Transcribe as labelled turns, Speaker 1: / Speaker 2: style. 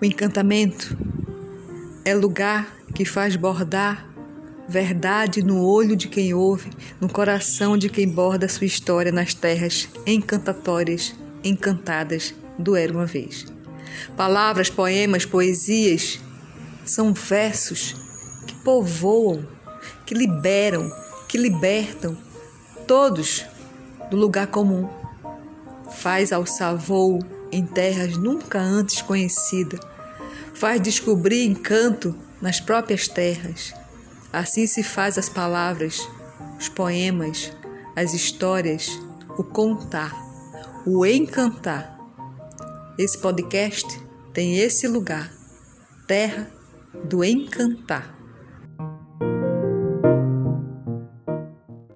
Speaker 1: O encantamento é lugar que faz bordar verdade no olho de quem ouve, no coração de quem borda sua história nas terras encantatórias, encantadas do Era uma Vez. Palavras, poemas, poesias são versos que povoam, que liberam, que libertam todos do lugar comum. Faz alçar voo em terras nunca antes conhecidas. Faz descobrir encanto nas próprias terras. Assim se faz as palavras, os poemas, as histórias, o contar, o encantar. Esse podcast tem esse lugar, terra do encantar.